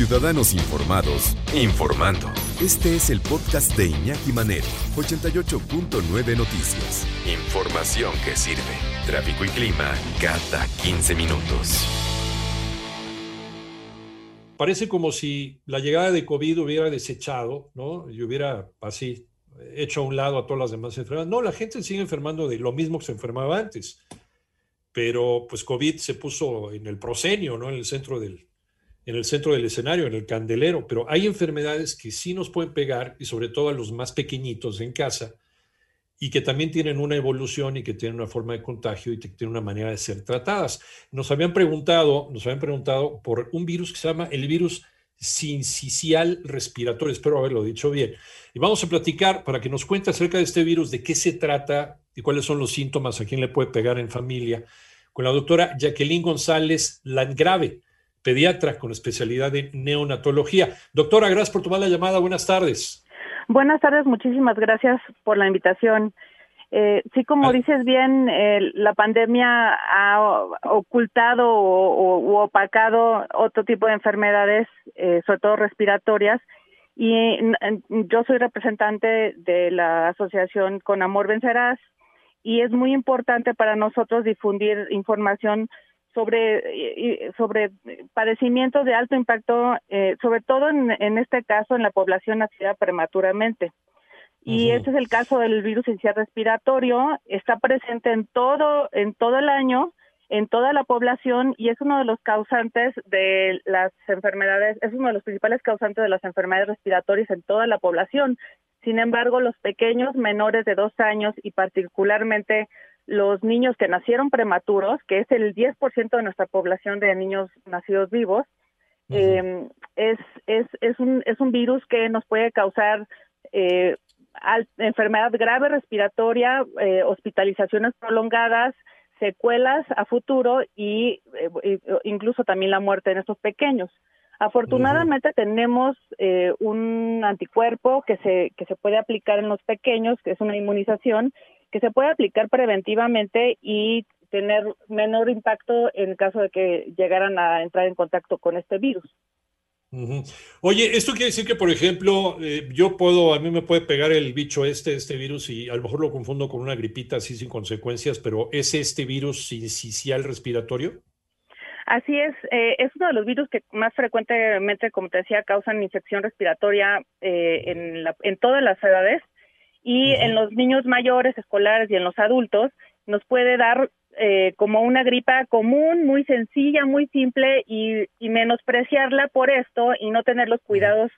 Ciudadanos Informados, informando. Este es el podcast de Iñaki Manero, 88.9 Noticias. Información que sirve. Tráfico y clima cada 15 minutos. Parece como si la llegada de COVID hubiera desechado, ¿no? Y hubiera así hecho a un lado a todas las demás enfermedades. No, la gente sigue enfermando de lo mismo que se enfermaba antes. Pero pues COVID se puso en el proscenio, ¿no? En el centro del, en el centro del escenario, en el candelero, pero hay enfermedades que sí nos pueden pegar y sobre todo a los más pequeñitos en casa y que también tienen una evolución y que tienen una forma de contagio y que tienen una manera de ser tratadas. Nos habían preguntado, nos habían preguntado por un virus que se llama el virus sincicial respiratorio, espero haberlo dicho bien. Y vamos a platicar para que nos cuente acerca de este virus, de qué se trata y cuáles son los síntomas, a quién le puede pegar en familia, con la doctora Jacqueline González Landgrave pediatra con especialidad en neonatología. Doctora, gracias por tomar la llamada. Buenas tardes. Buenas tardes, muchísimas gracias por la invitación. Eh, sí, como ah. dices bien, la pandemia ha ocultado o, opacado otro tipo de enfermedades, eh, sobre todo respiratorias, y yo soy representante de la asociación Con Amor Vencerás, y es muy importante para nosotros difundir información sobre, sobre padecimientos de alto impacto, eh, sobre todo en, en, este caso en la población nacida prematuramente. Y este es el caso del virus inicial respiratorio, está presente en todo, en todo el año, en toda la población y es uno de los causantes de las enfermedades, es uno de los principales causantes de las enfermedades respiratorias en toda la población. Sin embargo, los pequeños menores de dos años y particularmente los niños que nacieron prematuros, que es el 10% de nuestra población de niños nacidos vivos, eh, es, es, es, un, es un virus que nos puede causar eh, enfermedad grave respiratoria, eh, hospitalizaciones prolongadas, secuelas a futuro y incluso también la muerte en estos pequeños. Afortunadamente tenemos un anticuerpo que se, que se puede aplicar en los pequeños, que es una inmunización, que se puede aplicar preventivamente y tener menor impacto en caso de que llegaran a entrar en contacto con este virus. Oye, esto quiere decir que, por ejemplo, eh, yo puedo, a mí me puede pegar el bicho este, este virus, y a lo mejor lo confundo con una gripita así sin consecuencias, pero ¿es este virus sincicial respiratorio? Así es, eh, es uno de los virus que más frecuentemente, como te decía, causan infección respiratoria eh, en, en todas las edades y en los niños mayores, escolares y en los adultos nos puede dar eh, como una gripa común, muy sencilla, muy simple y, y, menospreciarla por esto y no tener los cuidados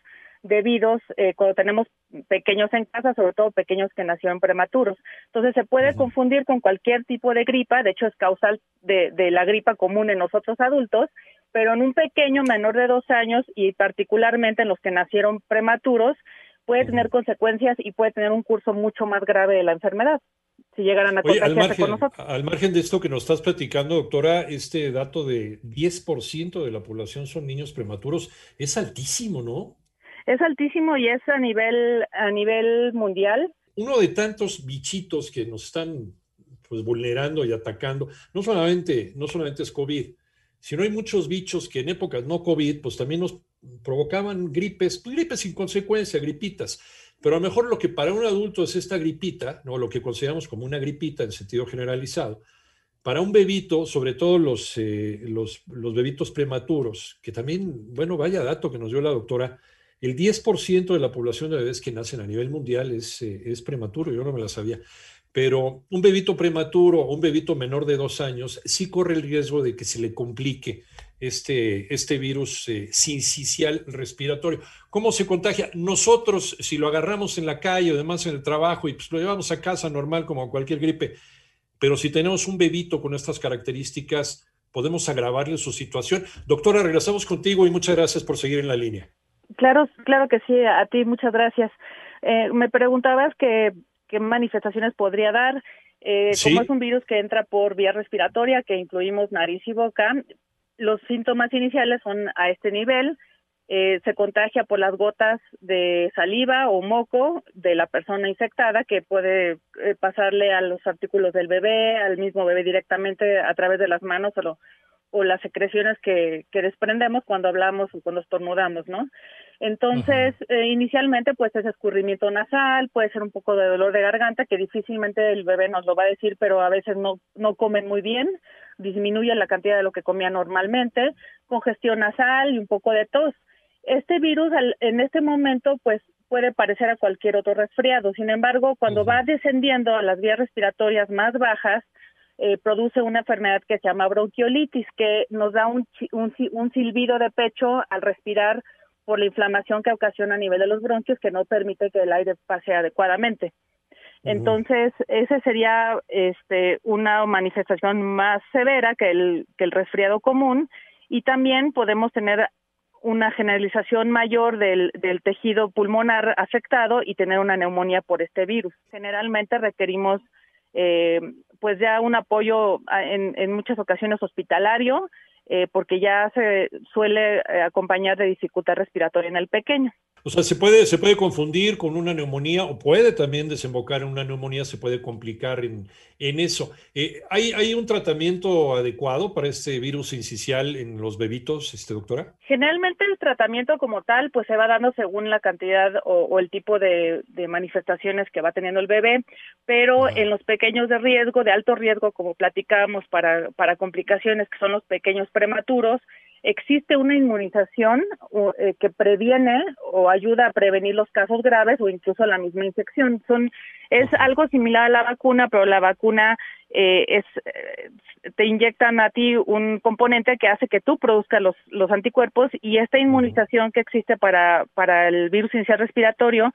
debidos eh, cuando tenemos pequeños en casa, sobre todo pequeños que nacieron prematuros. Entonces se puede confundir con cualquier tipo de gripa, de hecho es causal de, de la gripa común en nosotros adultos, pero en un pequeño menor de dos años y particularmente en los que nacieron prematuros, puede tener consecuencias y puede tener un curso mucho más grave de la enfermedad si llegaran a contagiarse con nosotros. Al margen de esto que nos estás platicando, doctora, este dato de 10% de la población son niños prematuros es altísimo, ¿no? Es altísimo y es a nivel a nivel mundial. Uno de tantos bichitos que nos están pues vulnerando y atacando, no solamente no solamente es COVID, sino hay muchos bichos que en épocas no COVID, pues también nos provocaban gripes, pues, gripes sin consecuencia, gripitas. Pero a lo mejor lo que para un adulto es esta gripita, ¿no? lo que consideramos como una gripita en sentido generalizado, para un bebito, sobre todo los, eh, los, bebitos prematuros, que también, bueno, vaya dato que nos dio la doctora, el 10% de la población de bebés que nacen a nivel mundial es, eh, es prematuro, yo no me la sabía. Pero un bebito prematuro un bebito menor de dos años sí corre el riesgo de que se le complique este, este virus eh, sincicial respiratorio. ¿Cómo se contagia? Nosotros, si lo agarramos en la calle o demás en el trabajo y pues lo llevamos a casa normal como cualquier gripe, pero si tenemos un bebito con estas características, podemos agravarle su situación. Doctora, regresamos contigo y muchas gracias por seguir en la línea. Claro, claro que sí, a ti muchas gracias. Eh, me preguntabas que, qué manifestaciones podría dar. Eh, Como es un virus que entra por vía respiratoria, que incluimos nariz y boca, los síntomas iniciales son a este nivel. Eh, se contagia por las gotas de saliva o moco de la persona infectada que puede eh, pasarle a los artículos del bebé, al mismo bebé directamente a través de las manos o, o las secreciones que, que desprendemos cuando hablamos o cuando estornudamos, ¿no? Entonces, eh, inicialmente, pues es escurrimiento nasal, puede ser un poco de dolor de garganta, que difícilmente el bebé nos lo va a decir, pero a veces no, no comen muy bien, disminuye la cantidad de lo que comía normalmente, congestión nasal y un poco de tos. Este virus en este momento, pues puede parecer a cualquier otro resfriado. Sin embargo, cuando va descendiendo a las vías respiratorias más bajas, eh, produce una enfermedad que se llama bronquiolitis, que nos da un, un, un silbido de pecho al respirar por la inflamación que ocasiona a nivel de los bronquios que no permite que el aire pase adecuadamente. Entonces, esa sería este, una manifestación más severa que el, que el resfriado común y también podemos tener una generalización mayor del, del tejido pulmonar afectado y tener una neumonía por este virus. Generalmente requerimos eh, pues ya un apoyo en, en muchas ocasiones hospitalario eh, porque ya se suele eh, acompañar de dificultad respiratoria en el pequeño. O sea, se puede, se puede confundir con una neumonía o puede también desembocar en una neumonía, se puede complicar en, en eso. Eh, ¿hay, ¿Hay un tratamiento adecuado para este virus incisional en los bebitos, este, doctora? Generalmente el tratamiento como tal, pues se va dando según la cantidad o, el tipo de, manifestaciones que va teniendo el bebé, pero en los pequeños de riesgo, de alto riesgo, como platicábamos para, para complicaciones que son los pequeños prematuros, existe una inmunización eh, que previene o ayuda a prevenir los casos graves o incluso la misma infección. Son es algo similar a la vacuna, pero la vacuna eh, es eh, te inyectan a ti un componente que hace que tú produzcas los, los anticuerpos y esta inmunización que existe para para el virus inicial respiratorio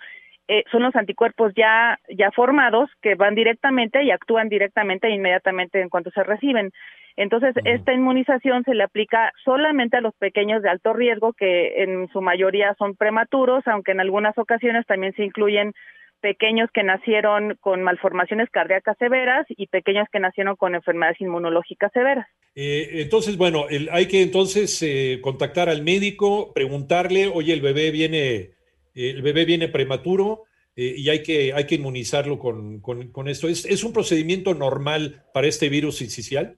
eh, son los anticuerpos ya ya formados que van directamente y actúan directamente e inmediatamente en cuanto se reciben. Entonces, esta inmunización se le aplica solamente a los pequeños de alto riesgo, que en su mayoría son prematuros, aunque en algunas ocasiones también se incluyen pequeños que nacieron con malformaciones cardíacas severas y pequeños que nacieron con enfermedades inmunológicas severas. Eh, entonces, bueno, hay que entonces eh, contactar al médico, preguntarle, oye, el bebé viene, el bebé viene prematuro eh, y hay que, hay que inmunizarlo con, con, esto. ¿Es, ¿Es, un procedimiento normal para este virus incisional?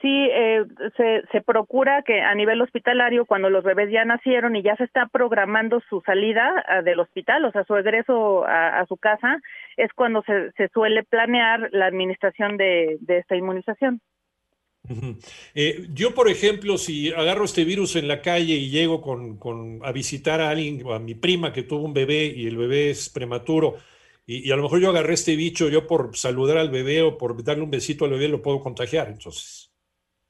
Sí, eh, se, se, procura que a nivel hospitalario, cuando los bebés ya nacieron y ya se está programando su salida ah, del hospital, o sea, su egreso a, su casa, es cuando se, se, suele planear la administración de, de esta inmunización. Eh, yo, por ejemplo, si agarro este virus en la calle y llego con, con, a visitar a alguien, a mi prima que tuvo un bebé y el bebé es prematuro, y, y, a lo mejor yo agarré este bicho, yo por saludar al bebé o por darle un besito al bebé lo puedo contagiar, entonces.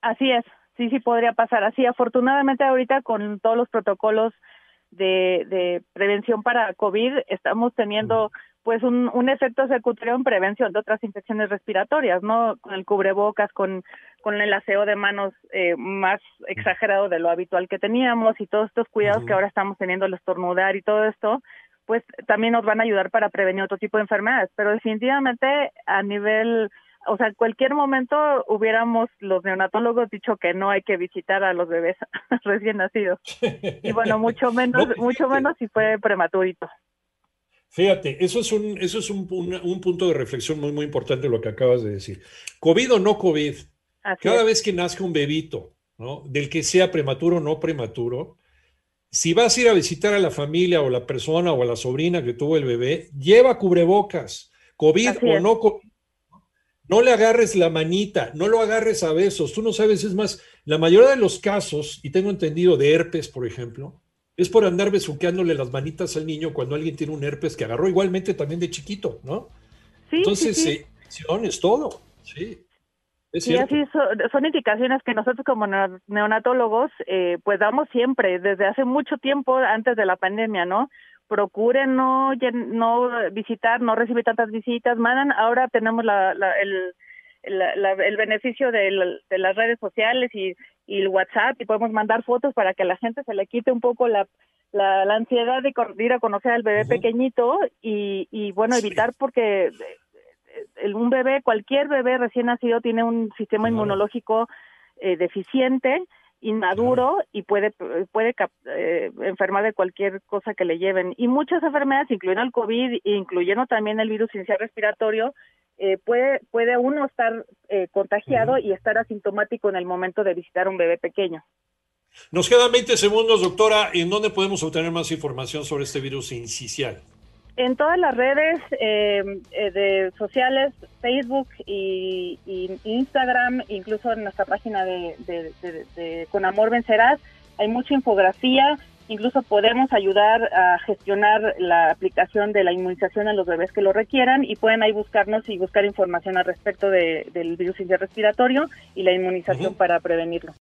Así es, sí, sí podría pasar así. Afortunadamente ahorita con todos los protocolos de, de prevención para COVID estamos teniendo pues un, un efecto secundario en prevención de otras infecciones respiratorias, ¿no? Con el cubrebocas, con, con el aseo de manos eh, más exagerado de lo habitual que teníamos y todos estos cuidados que ahora estamos teniendo al estornudar y todo esto, pues también nos van a ayudar para prevenir otro tipo de enfermedades. Pero definitivamente a nivel o sea, en cualquier momento hubiéramos los neonatólogos dicho que no hay que visitar a los bebés recién nacidos. Y bueno, mucho menos, mucho menos si fue prematurito. Fíjate, eso es un, eso es un, un, punto de reflexión muy, muy importante lo que acabas de decir. COVID o no COVID, cada vez que nazca un bebito, ¿no? Del que sea prematuro o no prematuro, si vas a ir a visitar a la familia o la persona o a la sobrina que tuvo el bebé, lleva cubrebocas, COVID o no COVID no le agarres la manita, no lo agarres a besos. Tú no sabes, es más, la mayoría de los casos, y tengo entendido de herpes, por ejemplo, es por andar besuqueándole las manitas al niño cuando alguien tiene un herpes que agarró igualmente también de chiquito, ¿no? Sí, Entonces, sí, sí. Eh, es todo, sí. Es sí, así son, indicaciones que nosotros como neonatólogos eh, pues damos siempre, desde hace mucho tiempo antes de la pandemia, ¿no? procuren no, no visitar, no recibir tantas visitas, mandan, ahora tenemos la, el, el beneficio de, de, las redes sociales y, y, el WhatsApp y podemos mandar fotos para que a la gente se le quite un poco la, la, ansiedad de, ir a conocer al bebé pequeñito y, y bueno, evitar porque un bebé, cualquier bebé recién nacido tiene un sistema inmunológico eh, deficiente inmaduro y puede puede eh, enfermar de cualquier cosa que le lleven y muchas enfermedades incluyendo el covid incluyendo también el virus inicial respiratorio eh, puede, puede uno estar eh, contagiado y estar asintomático en el momento de visitar un bebé pequeño. Nos quedan 20 segundos, doctora. ¿En dónde podemos obtener más información sobre este virus incisial? En todas las redes eh, de sociales, Facebook y, Instagram, incluso en nuestra página de, de Con Amor Vencerás, hay mucha infografía, Incluso podemos ayudar a gestionar la aplicación de la inmunización a los bebés que lo requieran y pueden ahí buscarnos y buscar información al respecto del virus respiratorio y la inmunización para prevenirlo.